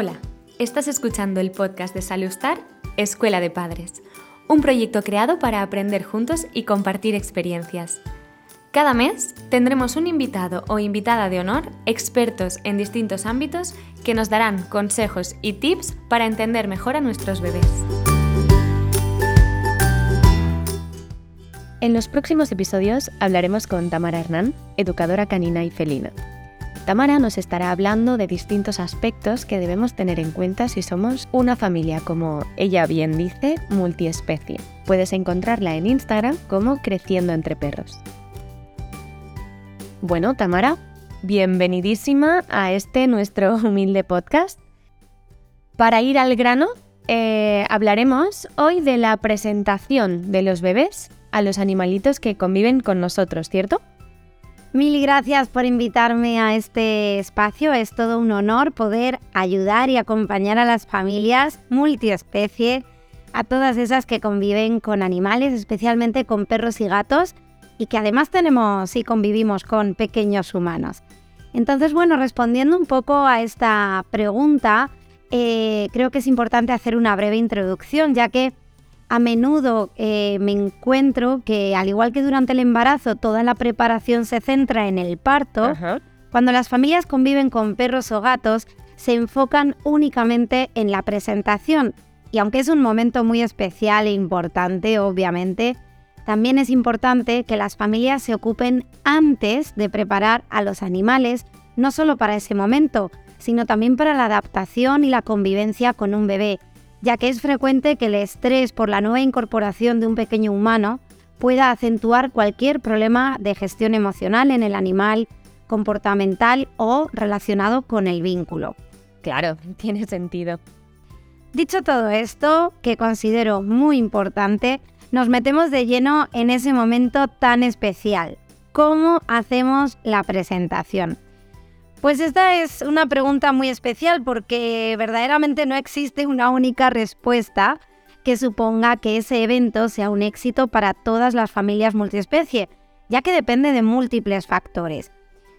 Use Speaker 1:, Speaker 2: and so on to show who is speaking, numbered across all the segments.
Speaker 1: Hola, estás escuchando el podcast de Salustar, Escuela de Padres, un proyecto creado para aprender juntos y compartir experiencias. Cada mes tendremos un invitado o invitada de honor, expertos en distintos ámbitos, que nos darán consejos y tips para entender mejor a nuestros bebés.
Speaker 2: En los próximos episodios hablaremos con Tamara Hernán, educadora canina y felina. Tamara nos estará hablando de distintos aspectos que debemos tener en cuenta si somos una familia, como ella bien dice, multiespecie. Puedes encontrarla en Instagram como Creciendo entre Perros. Bueno, Tamara, bienvenidísima a este nuestro humilde podcast. Para ir al grano, eh, hablaremos hoy de la presentación de los bebés a los animalitos que conviven con nosotros, ¿cierto?
Speaker 3: Mil gracias por invitarme a este espacio. Es todo un honor poder ayudar y acompañar a las familias multiespecie, a todas esas que conviven con animales, especialmente con perros y gatos, y que además tenemos y convivimos con pequeños humanos. Entonces, bueno, respondiendo un poco a esta pregunta, eh, creo que es importante hacer una breve introducción, ya que a menudo eh, me encuentro que, al igual que durante el embarazo, toda la preparación se centra en el parto, cuando las familias conviven con perros o gatos, se enfocan únicamente en la presentación. Y aunque es un momento muy especial e importante, obviamente, también es importante que las familias se ocupen antes de preparar a los animales, no solo para ese momento, sino también para la adaptación y la convivencia con un bebé, ya que es frecuente que el estrés por la nueva incorporación de un pequeño humano pueda acentuar cualquier problema de gestión emocional en el animal, comportamental o relacionado con el vínculo.
Speaker 2: Claro, tiene sentido.
Speaker 3: Dicho todo esto, que considero muy importante, nos metemos de lleno en ese momento tan especial. ¿Cómo hacemos la presentación? Pues esta es una pregunta muy especial porque verdaderamente no existe una única respuesta que suponga que ese evento sea un éxito para todas las familias multiespecie, ya que depende de múltiples factores.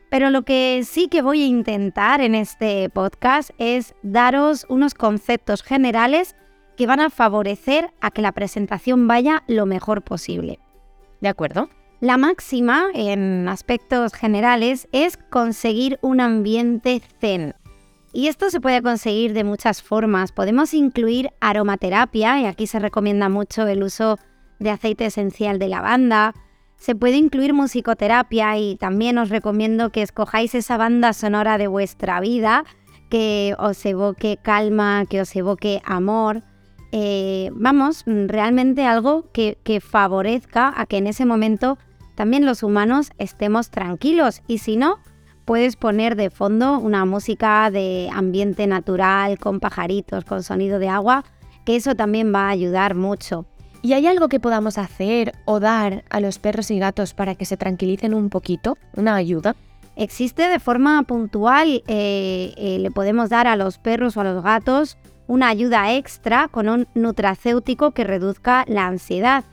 Speaker 3: Pero lo que sí que voy a intentar en este podcast es daros unos conceptos generales que van a favorecer a que la presentación vaya lo mejor posible.
Speaker 2: ¿De acuerdo?
Speaker 3: La máxima, en aspectos generales, es conseguir un ambiente zen. Y esto se puede conseguir de muchas formas. Podemos incluir aromaterapia, y aquí se recomienda mucho el uso de aceite esencial de lavanda. Se puede incluir musicoterapia y también os recomiendo que escojáis esa banda sonora de vuestra vida que os evoque calma, que os evoque amor. Eh, vamos, realmente algo que favorezca a que en ese momento también los humanos estemos tranquilos y si no, puedes poner de fondo una música de ambiente natural, con pajaritos, con sonido de agua, que eso también va a ayudar mucho.
Speaker 2: ¿Y hay algo que podamos hacer o dar a los perros y gatos para que se tranquilicen un poquito? ¿Una ayuda?
Speaker 3: Existe de forma puntual, eh, eh, le podemos dar a los perros o a los gatos una ayuda extra con un nutracéutico que reduzca la ansiedad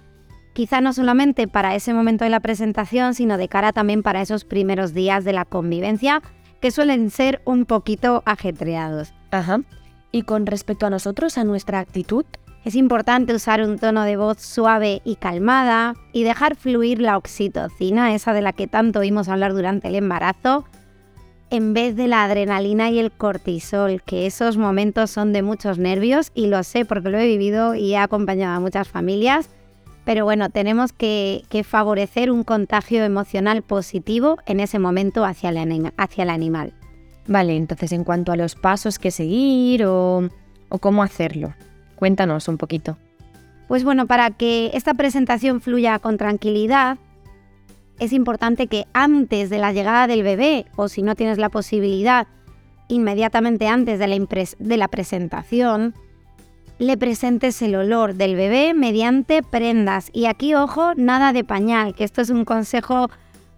Speaker 3: quizá no solamente para ese momento de la presentación, sino de cara también para esos primeros días de la convivencia, que suelen ser un poquito ajetreados.
Speaker 2: Ajá. Y con respecto a nosotros, a nuestra actitud,
Speaker 3: es importante usar un tono de voz suave y calmada y dejar fluir la oxitocina, esa de la que tanto oímos hablar durante el embarazo, en vez de la adrenalina y el cortisol, que esos momentos son de muchos nervios y lo sé porque lo he vivido y he acompañado a muchas familias pero bueno, tenemos que, favorecer un contagio emocional positivo en ese momento hacia el, hacia el animal.
Speaker 2: Vale, entonces en cuanto a los pasos que seguir o, o cómo hacerlo, cuéntanos un poquito.
Speaker 3: Pues bueno, para que esta presentación fluya con tranquilidad, es importante que antes de la llegada del bebé, o si no tienes la posibilidad, inmediatamente antes de la, de la presentación, le presentes el olor del bebé mediante prendas. Y aquí, ojo, nada de pañal, que esto es un consejo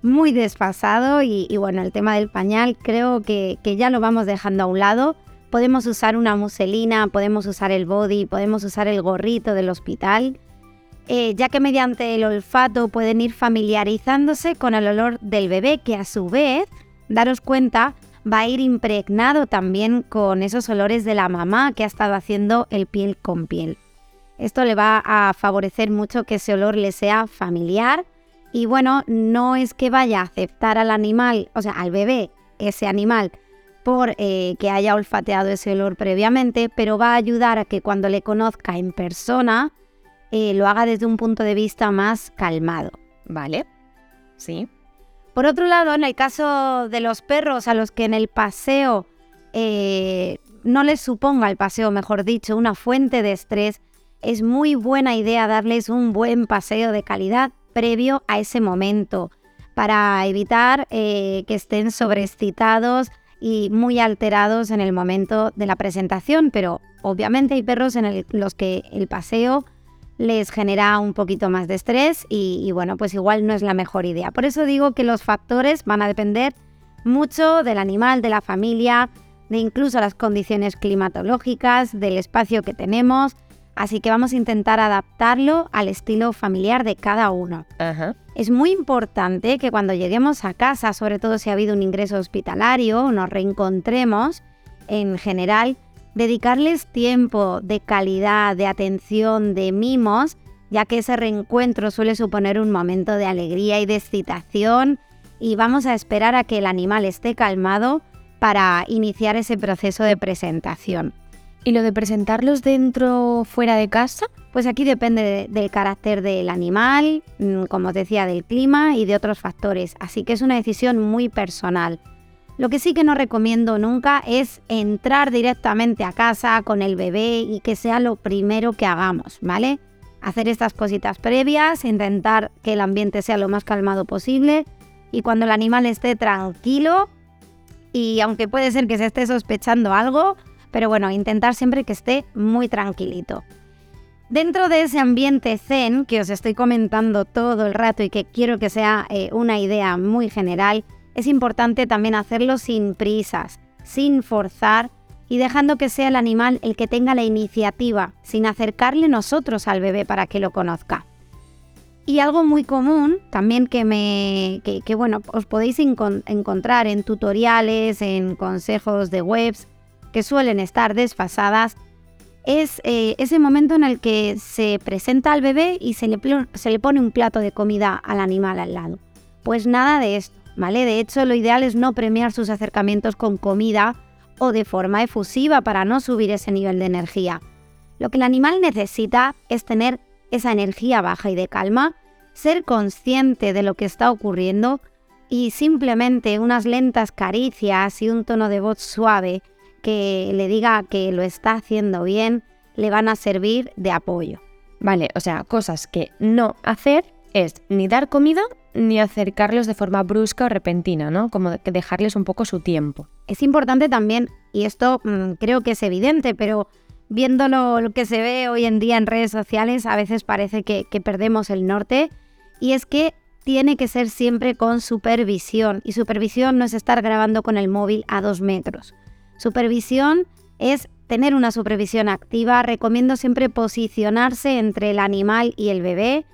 Speaker 3: muy desfasado y, bueno, el tema del pañal creo que, ya lo vamos dejando a un lado. Podemos usar una muselina, podemos usar el body, podemos usar el gorrito del hospital, eh, ya que mediante el olfato pueden ir familiarizándose con el olor del bebé que a su vez, daros cuenta, va a ir impregnado también con esos olores de la mamá que ha estado haciendo el piel con piel. Esto le va a favorecer mucho que ese olor le sea familiar y bueno, no es que vaya a aceptar al animal, o sea, al bebé, ese animal, por eh, que haya olfateado ese olor previamente, pero va a ayudar a que cuando le conozca en persona, eh, lo haga desde un punto de vista más calmado.
Speaker 2: Vale, sí.
Speaker 3: Por otro lado, en el caso de los perros a los que en el paseo eh, no les suponga el paseo, mejor dicho, una fuente de estrés, es muy buena idea darles un buen paseo de calidad previo a ese momento para evitar eh, que estén sobreexcitados y muy alterados en el momento de la presentación, pero obviamente hay perros en los que el paseo les genera un poquito más de estrés y, y, bueno, pues igual no es la mejor idea. Por eso digo que los factores van a depender mucho del animal, de la familia, de incluso las condiciones climatológicas, del espacio que tenemos, así que vamos a intentar adaptarlo al estilo familiar de cada uno. Es muy importante que cuando lleguemos a casa, sobre todo si ha habido un ingreso hospitalario, nos reencontremos, en general, dedicarles tiempo de calidad, de atención, de mimos, ya que ese reencuentro suele suponer un momento de alegría y de excitación y vamos a esperar a que el animal esté calmado para iniciar ese proceso de presentación.
Speaker 2: ¿Y lo de presentarlos dentro o fuera de casa?
Speaker 3: Pues aquí depende del carácter del animal, mm, como os decía, del clima y de otros factores, así que es una decisión muy personal. Lo que sí que no recomiendo nunca es entrar directamente a casa con el bebé y que sea lo primero que hagamos, ¿vale? Hacer estas cositas previas, intentar que el ambiente sea lo más calmado posible y cuando el animal esté tranquilo y aunque puede ser que se esté sospechando algo, pero bueno, intentar siempre que esté muy tranquilito. Dentro de ese ambiente zen que os estoy comentando todo el rato y que quiero que sea eh, una idea muy general, es importante también hacerlo sin prisas, sin forzar y dejando que sea el animal el que tenga la iniciativa, sin acercarle nosotros al bebé para que lo conozca. Y algo muy común también que me que, bueno, os podéis encontrar en tutoriales, en consejos de webs que suelen estar desfasadas, es eh, ese momento en el que se presenta al bebé y se le, se le pone un plato de comida al animal al lado. Pues nada de esto, ¿vale? De hecho, lo ideal es no premiar sus acercamientos con comida o de forma efusiva para no subir ese nivel de energía. Lo que el animal necesita es tener esa energía baja y de calma, ser consciente de lo que está ocurriendo y simplemente unas lentas caricias y un tono de voz suave que le diga que lo está haciendo bien le van a servir de apoyo.
Speaker 2: Vale, o sea, cosas que no hacer es ni dar comida ni acercarlos de forma brusca o repentina, ¿no? Como dejarles un poco su tiempo.
Speaker 3: Es importante también, y esto mm, creo que es evidente, pero viendo lo, que se ve hoy en día en redes sociales, a veces parece que perdemos el norte, y es que tiene que ser siempre con supervisión, y supervisión no es estar grabando con el móvil a dos metros. Supervisión es tener una supervisión activa. Recomiendo siempre posicionarse entre el animal y el bebé.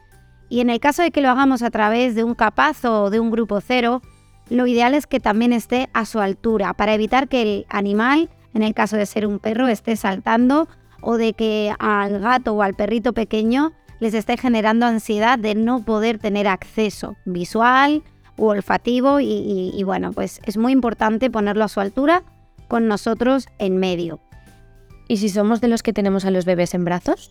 Speaker 3: Y en el caso de que lo hagamos a través de un capazo o de un grupo cero, lo ideal es que también esté a su altura para evitar que el animal, en el caso de ser un perro, esté saltando o de que al gato o al perrito pequeño les esté generando ansiedad de no poder tener acceso visual o olfativo y, y bueno, pues es muy importante ponerlo a su altura con nosotros en medio.
Speaker 2: ¿Y si somos de los que tenemos a los bebés en brazos?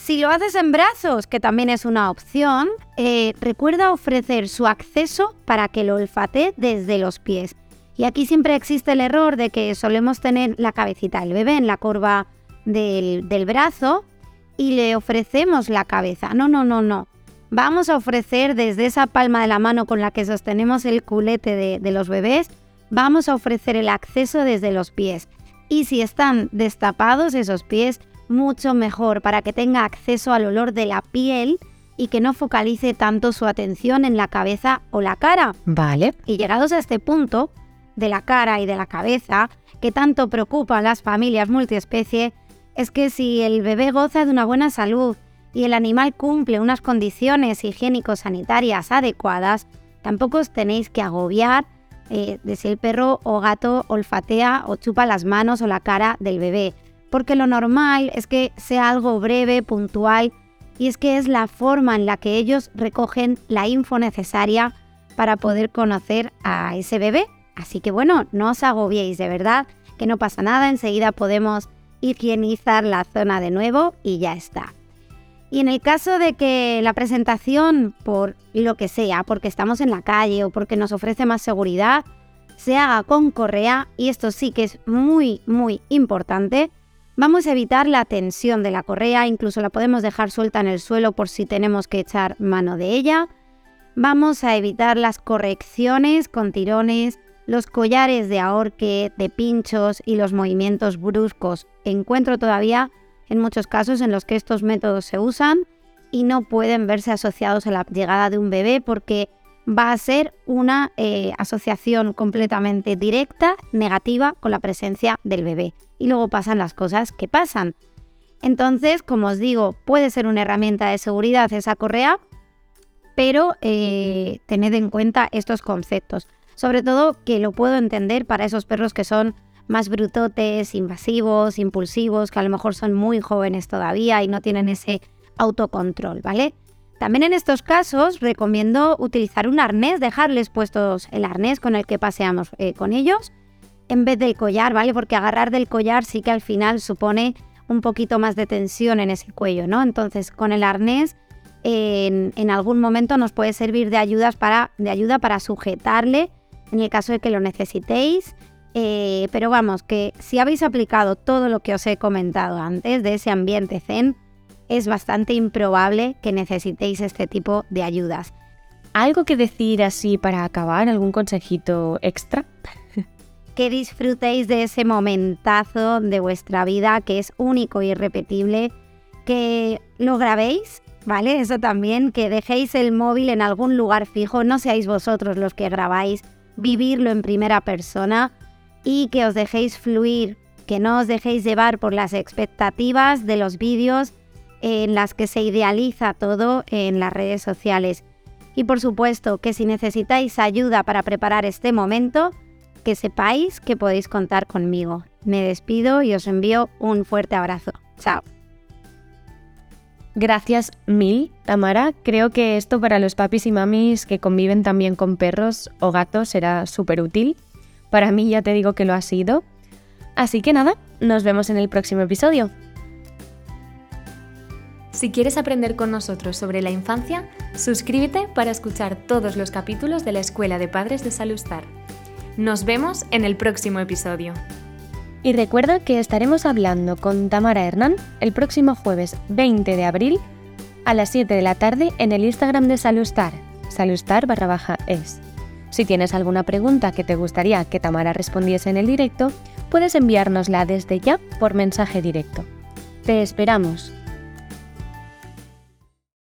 Speaker 3: Si lo haces en brazos, que también es una opción, eh, recuerda ofrecer su acceso para que lo olfatee desde los pies. Y aquí siempre existe el error de que solemos tener la cabecita del bebé en la curva del, brazo y le ofrecemos la cabeza. No, no, no, no. Vamos a ofrecer desde esa palma de la mano con la que sostenemos el culete de los bebés, vamos a ofrecer el acceso desde los pies. Y si están destapados esos pies, mucho mejor para que tenga acceso al olor de la piel y que no focalice tanto su atención en la cabeza o la cara.
Speaker 2: Vale.
Speaker 3: Y llegados a este punto, de la cara y de la cabeza, que tanto preocupa a las familias multiespecie, es que si el bebé goza de una buena salud y el animal cumple unas condiciones higiénico-sanitarias adecuadas, tampoco os tenéis que agobiar eh, de si el perro o gato olfatea o chupa las manos o la cara del bebé. Porque lo normal es que sea algo breve, puntual, y es que es la forma en la que ellos recogen la info necesaria para poder conocer a ese bebé. Así que bueno, no os agobiéis, de verdad, que no pasa nada, enseguida podemos higienizar la zona de nuevo y ya está. Y en el caso de que la presentación, por lo que sea, porque estamos en la calle o porque nos ofrece más seguridad, se haga con correa, y esto sí que es muy, muy importante, vamos a evitar la tensión de la correa, incluso la podemos dejar suelta en el suelo por si tenemos que echar mano de ella. Vamos a evitar las correcciones con tirones, los collares de ahorque, de pinchos y los movimientos bruscos. Encuentro todavía en muchos casos en los que estos métodos se usan y no pueden verse asociados a la llegada de un bebé porque va a ser una eh, asociación completamente directa, negativa, con la presencia del bebé. Y luego pasan las cosas que pasan. Entonces, como os digo, puede ser una herramienta de seguridad esa correa, pero eh, tened en cuenta estos conceptos. Sobre todo que lo puedo entender para esos perros que son más brutotes, invasivos, impulsivos, que a lo mejor son muy jóvenes todavía y no tienen ese autocontrol, ¿vale? También en estos casos recomiendo utilizar un arnés, dejarles puestos el arnés con el que paseamos eh, con ellos, en vez del collar, ¿vale? Porque agarrar del collar sí que al final supone un poquito más de tensión en ese cuello, ¿no? Entonces con el arnés en, algún momento nos puede servir de, para, de ayuda para sujetarle en el caso de que lo necesitéis. Eh, pero vamos, que si habéis aplicado todo lo que os he comentado antes de ese ambiente zen, es bastante improbable que necesitéis este tipo de ayudas.
Speaker 2: ¿Algo que decir así para acabar? ¿Algún consejito extra?
Speaker 3: que disfrutéis de ese momentazo de vuestra vida que es único y irrepetible, que lo grabéis, ¿vale? Eso también, que dejéis el móvil en algún lugar fijo, no seáis vosotros los que grabáis, vivirlo en primera persona y que os dejéis fluir, que no os dejéis llevar por las expectativas de los vídeos en las que se idealiza todo en las redes sociales. Y por supuesto que si necesitáis ayuda para preparar este momento, que sepáis que podéis contar conmigo. Me despido y os envío un fuerte abrazo. Chao.
Speaker 2: Gracias mil, Tamara. Creo que esto para los papis y mamis que conviven también con perros o gatos será súper útil. Para mí ya te digo que lo ha sido. Así que nada, nos vemos en el próximo episodio.
Speaker 1: Si quieres aprender con nosotros sobre la infancia, suscríbete para escuchar todos los capítulos de la Escuela de Padres de Salustar. Nos vemos en el próximo episodio.
Speaker 2: Y recuerda que estaremos hablando con Tamara Hernán el próximo jueves 20 de abril a las 7 de la tarde en el Instagram de Salustar, salustar barra baja es. Si tienes alguna pregunta que te gustaría que Tamara respondiese en el directo, puedes enviárnosla desde ya por mensaje directo. Te esperamos.